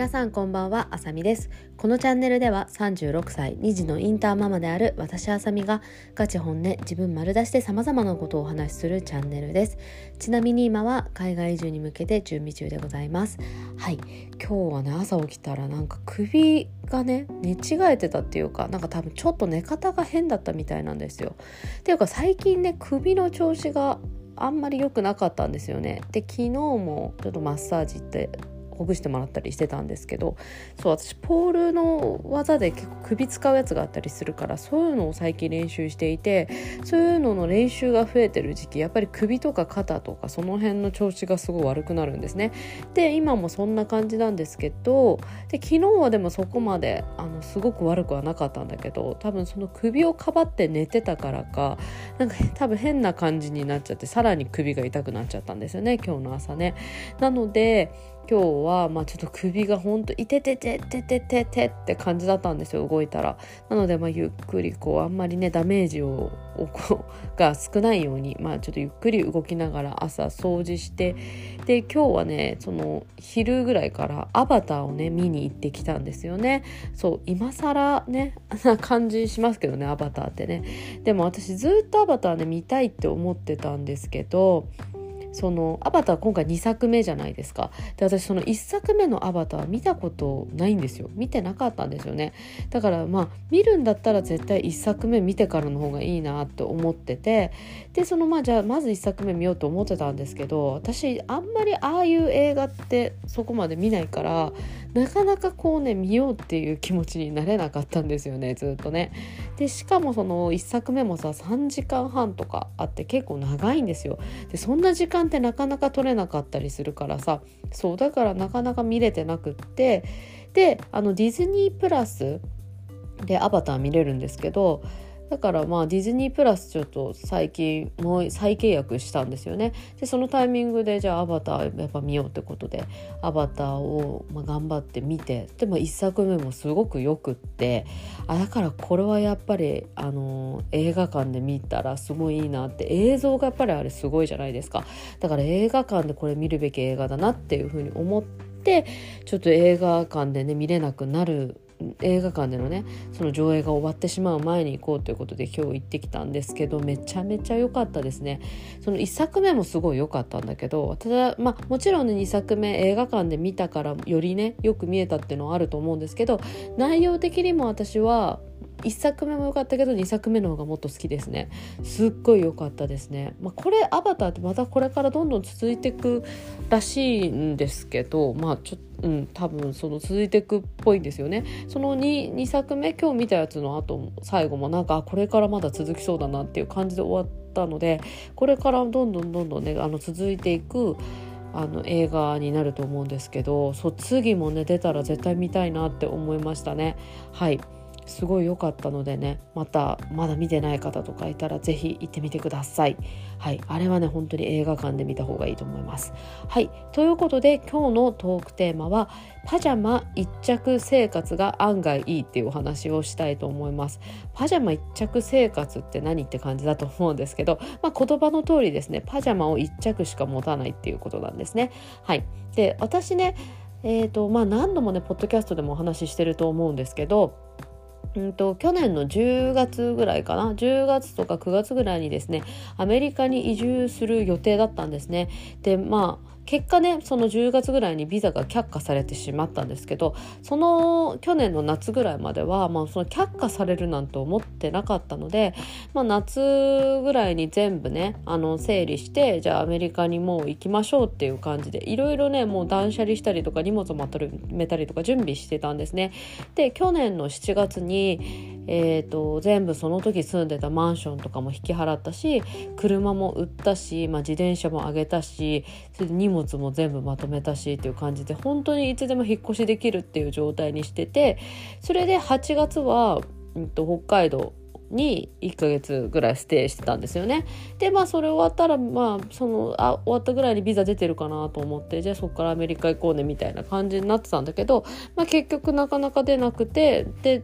皆さんこんばんはあさみです。このチャンネルでは36歳2児のインターママである私あさみがガチ本音自分丸出しで様々なことをお話しするチャンネルです。ちなみに今は海外移住に向けて準備中でございます。はい。今日はね朝起きたらなんか首がね寝違えてたっていうかなんか多分ちょっと寝方が変だったみたいなんですよ。っていうか最近ね首の調子があんまり良くなかったんですよね。で昨日もちょっとマッサージってほぐしてもらったりしてたんですけどそう私ポールの技で結構首使うやつがあったりするからそういうのを最近練習していてそういうのの練習が増えてる時期やっぱり首とか肩とかその辺の調子がすごい悪くなるんですね。で今もそんな感じなんですけどで昨日はでもそこまであのすごく悪くはなかったんだけど多分その首をかばって寝てたからかなんか多分変な感じになっちゃってさらに首が痛くなっちゃったんですよね今日の朝ね。なので今日はまあちょっと首がほんといてててててててって感じだったんですよ動いたら。なのでまあゆっくりこうあんまりねダメージをが少ないようにまあちょっとゆっくり動きながら朝掃除してで今日はねその昼ぐらいからアバターをね見に行ってきたんですよね。そう今更ねな感じしますけどねアバターってね。でも私ずっとアバターね見たいって思ってたんですけどその「アバター」今回2作目じゃないですか。で私その1作目の「アバター」見たことないんですよ。見てなかったんですよね。だからまあ見るんだったら絶対1作目見てからの方がいいなって思ってて。でそのまあじゃあまず1作目見ようと思ってたんですけど私あんまりああいう映画ってそこまで見ないからなかなかこうね見ようっていう気持ちになれなかったんですよねずっとね。でしかもその1作目もさ3時間半とかあって結構長いんですよ。でそんな時間ってなかなか取れなかったりするからさそうだからなかなか見れてなくってであのディズニープラスでアバター見れるんですけどだからまあディズニープラスちょっと最近もう再契約したんですよね。でそのタイミングでじゃあアバターやっぱ見ようってことでアバターをまあ頑張って見てでも1作目もすごくよくってあだからこれはやっぱりあの映画館で見たらすごいいいなって映像がやっぱりあれすごいじゃないですか。だから映画館でこれ見るべき映画だなっていうふうに思ってちょっと映画館でね見れなくなる映画館でのねその上映が終わってしまう前に行こうということで今日行ってきたんですけどめちゃめちゃ良かったですね。その1作目もすごい良かったんだけどただまあもちろんね2作目映画館で見たからよりねよく見えたっていうのはあると思うんですけど内容的にも私は1作目も良かったけど2作目の方がもっと好きですね。すっごい良かったですね、まあ、これアバターってまたこれからどんどん続いていくらしいんですけどまあちょっとうん、多分その続いていくっぽいんですよね。その 2, 2作目今日見たやつの後最後もなんかこれからまだ続きそうだなっていう感じで終わったのでこれからどんどんどんどんねあの続いていくあの映画になると思うんですけどそう次もね出たら絶対見たいなって思いましたね。はい。すごい良かったのでねまたまだ見てない方とかいたら是非行ってみてください。はいあれはね本当に映画館で見た方がいいと思います。はいということで今日のトークテーマはパジャマ一着生活が案外いいっていうお話をしたいと思います。パジャマ一着生活って何って感じだと思うんですけど、まあ、言葉の通りですねパジャマを一着しか持たないっていうことなんですね。はいで私ねえーとまあ、何度もねポッドキャストでもお話ししてると思うんですけどうんと、去年の10月ぐらいかな。10月とか9月ぐらいにですねアメリカに移住する予定だったんですね。でまあ結果ねその10月ぐらいにビザが却下されてしまったんですけどその去年の夏ぐらいまでは、まあ、その却下されるなんて思ってなかったので、まあ、夏ぐらいに全部ねあの整理してじゃあアメリカにもう行きましょうっていう感じでいろいろねもう断捨離したりとか荷物をまとめたりとか準備してたんですね。で去年の7月にえーと、全部その時住んでたマンションとかも引き払ったし車も売ったし、まあ、自転車もあげたしそれで荷物も全部まとめたしっていう感じで本当にいつでも引っ越しできるっていう状態にしててそれで8月は、うんと北海道に1ヶ月ぐらいステイしてたんですよね。でまあそれ終わったらまあそのあ終わったぐらいにビザ出てるかなと思ってじゃあそこからアメリカ行こうねみたいな感じになってたんだけど、まあ、結局なかなか出なくてで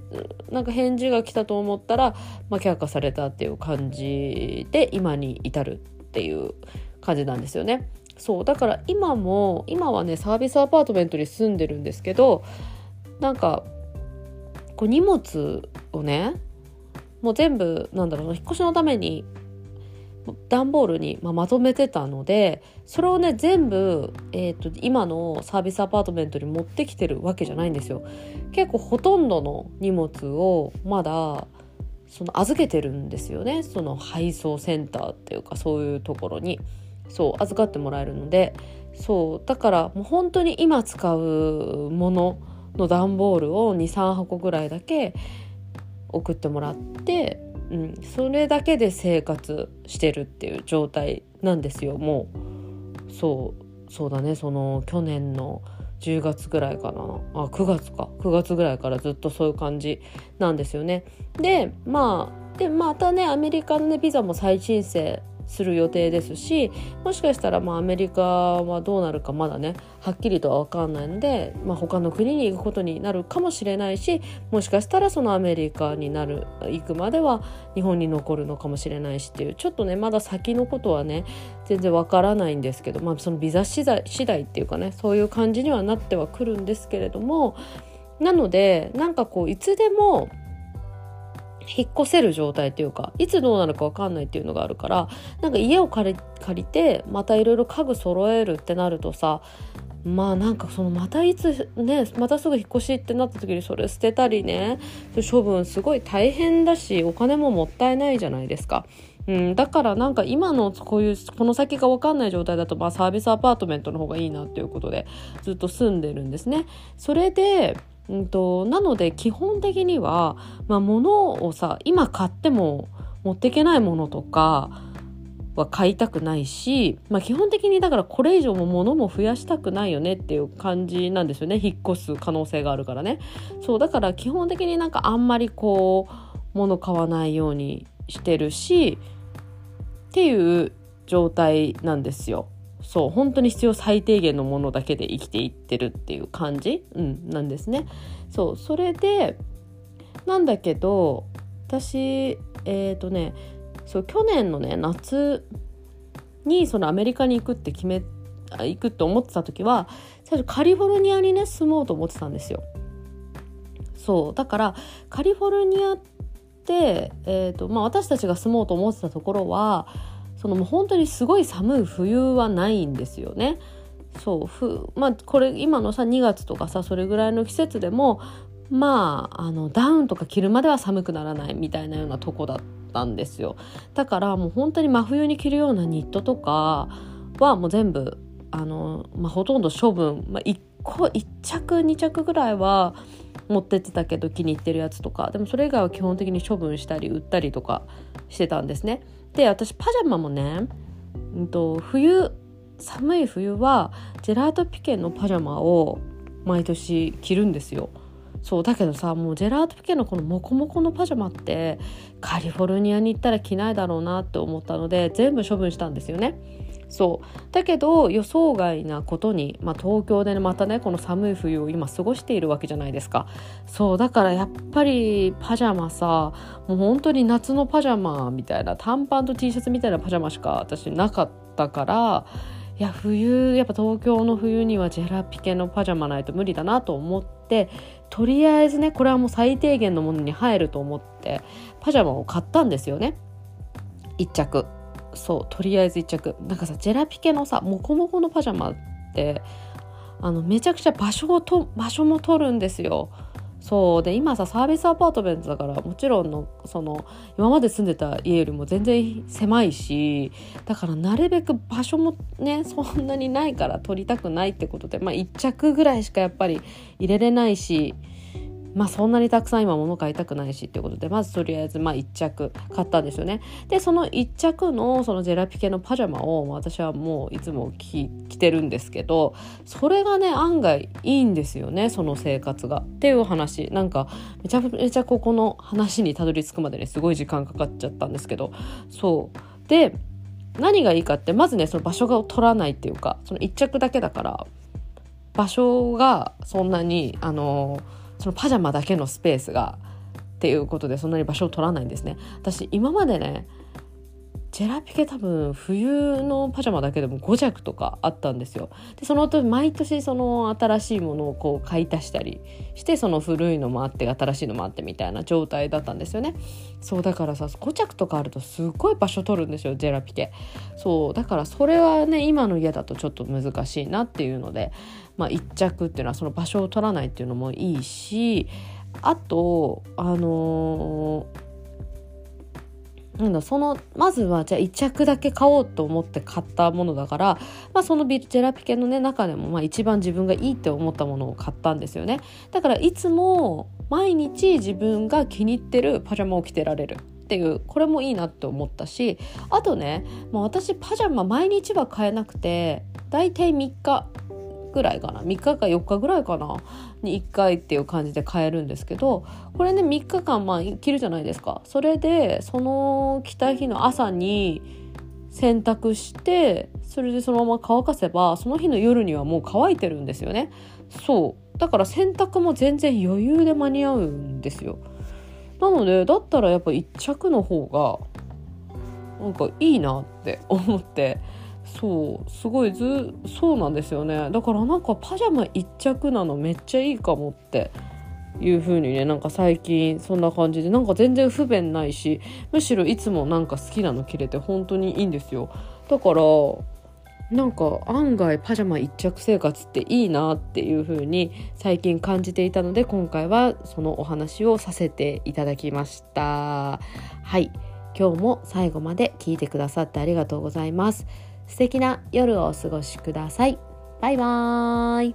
なんか返事が来たと思ったら、まあ、却下されたっていう感じで今に至るっていう感じなんですよね。そうだから今も今はねサービスアパートメントに住んでるんですけどなんかこう荷物をねもう全部なんだろう引っ越しのために段ボールに、ま、まとめてたのでそれをね全部、えーと、今のサービスアパートメントに持ってきてるわけじゃないんですよ。結構ほとんどの荷物をまだその預けてるんですよねその配送センターっていうかそういうところにそう預かってもらえるのでそうだからもう本当に今使うものの段ボールを23箱ぐらいだけ送ってもらってうん、それだけで生活してるっていう状態なんですよもう。そうそうだねその去年の10月ぐらいかな。あ9月か。9月ぐらいからずっとそういう感じなんですよね。でまあでまたねアメリカのねビザも再申請する予定ですしもしかしたらまあアメリカはどうなるかまだねはっきりとは分かんないので、まあ、他の国に行くことになるかもしれないしもしかしたらそのアメリカになる行くまでは日本に残るのかもしれないしっていうちょっとねまだ先のことはね全然分からないんですけど、まあ、そのビザ次第次第っていうかねそういう感じにはなってはくるんですけれどもなのでなんかこういつでも引っ越せる状態っていうかいつどうなるか分かんないっていうのがあるからなんか家を借り借りてまたいろいろ家具揃えるってなるとさまあなんかそのまたいつねまたすぐ引っ越しってなった時にそれ捨てたりね処分すごい大変だしお金ももったいないじゃないですか。うん、だからなんか今のこういうこの先が分かんない状態だとまあサービスアパートメントの方がいいなっていうことでずっと住んでるんですね。それでうんと、なので基本的には、まあ、物をさ今買っても持っていけないものとかは買いたくないし、まあ、基本的にだからこれ以上も物も増やしたくないよねっていう感じなんですよね。引っ越す可能性があるからね。そうだから基本的になんかあんまりこう物買わないようにしてるしっていう状態なんですよ。そう本当に必要最低限のものだけで生きていってるっていう感じ、うん、なんですね。そうそれでなんだけど私えっ、ー、とねそう去年のね夏にそのアメリカに行くって決め行くって思ってた時は最初カリフォルニアにね住もうと思ってたんですよ。そうだからカリフォルニアって、えーとまあ、私たちが住もうと思ってたところはそのもう本当にすごい寒い冬はないんですよね。そうふまあこれ今のさ2月とかさそれぐらいの季節でもまああのダウンとか着るまでは寒くならないみたいなようなとこだったんですよだからもう本当に真冬に着るようなニットとかはもう全部あの、まあ、ほとんど処分、まあ、1個1着2着ぐらいは持ってってたけど気に入ってるやつとかでもそれ以外は基本的に処分したり売ったりとかしてたんですね。で私パジャマもね、うんと、冬寒い冬はジェラートピケのパジャマを毎年着るんですよ。そうだけどさもうジェラートピケのこのモコモコのパジャマってカリフォルニアに行ったら着ないだろうなって思ったので全部処分したんですよね。そう。だけど予想外なことに、まあ、東京で、ね、またねこの寒い冬を今過ごしているわけじゃないですか。そうだからやっぱりパジャマさもう本当に夏のパジャマみたいな短パンと T シャツみたいなパジャマしか私なかったからいや冬やっぱ東京の冬にはジェラピケのパジャマないと無理だなと思ってとりあえずねこれはもう最低限のものに入ると思ってパジャマを買ったんですよね。1着。そうとりあえず1着なんかさジェラピケのさモコモコのパジャマってあのめちゃくちゃ場所をと場所も取るんですよ。そうで今さサービスアパートメントだからもちろんのその今まで住んでた家よりも全然狭いしだからなるべく場所もねそんなにないから取りたくないってことでまあ1着ぐらいしかやっぱり入れれないしまあそんなにたくさん今物買いたくないしっていうことでまずとりあえずまあ1着買ったんですよね。でその1着のそのジェラピケのパジャマを私はもういつも着てるんですけどそれがね案外いいんですよねその生活が。っていう話。なんかめちゃめちゃここの話にたどり着くまでにすごい時間かかっちゃったんですけど。そう。で何がいいかってまずねその場所が取らないっていうかその1着だけだから場所がそんなにあのーそのパジャマだけのスペースがっていうことでそんなに場所を取らないんですね私今までねジェラピケ多分冬のパジャマだけでも5着とかあったんですよ。でその後毎年その新しいものをこう買い足したりしてその古いのもあって新しいのもあってみたいな状態だったんですよね。そうだからさ5着とかあるとすごい場所取るんですよジェラピケ。そうだからそれはね今の家だとちょっと難しいなっていうので、まあ、1着っていうのはその場所を取らないっていうのもいいしあとあのーなんだそのまずはじゃあ1着だけ買おうと思って買ったものだから、まあ、そのビジェラピケの、ね、中でもまあ一番自分がいいって思ったものを買ったんですよね。だからいつも毎日自分が気に入ってるパジャマを着てられるっていうこれもいいなって思ったしあとね、まあ、私パジャマ毎日は買えなくて大体3日ぐらいかな。3日か4日ぐらいかな。に1回っていう感じで買えるんですけどこれね3日間まあ着るじゃないですか。それでその着た日の朝に洗濯してそれでそのまま乾かせばその日の夜にはもう乾いてるんですよね。そう。だから洗濯も全然余裕で間に合うんですよ。なのでだったらやっぱ1着の方がなんかいいなって思って。そうすごいずそうなんですよね。だからなんかパジャマ一着なのめっちゃいいかもっていう風にねなんか最近そんな感じでなんか全然不便ないしむしろいつもなんか好きなの着れて本当にいいんですよ。だからなんか案外パジャマ一着生活っていいなっていう風に最近感じていたので今回はそのお話をさせていただきました。はい。今日も最後まで聞いてくださってありがとうございます。素敵な夜をお過ごしください。バイバーイ。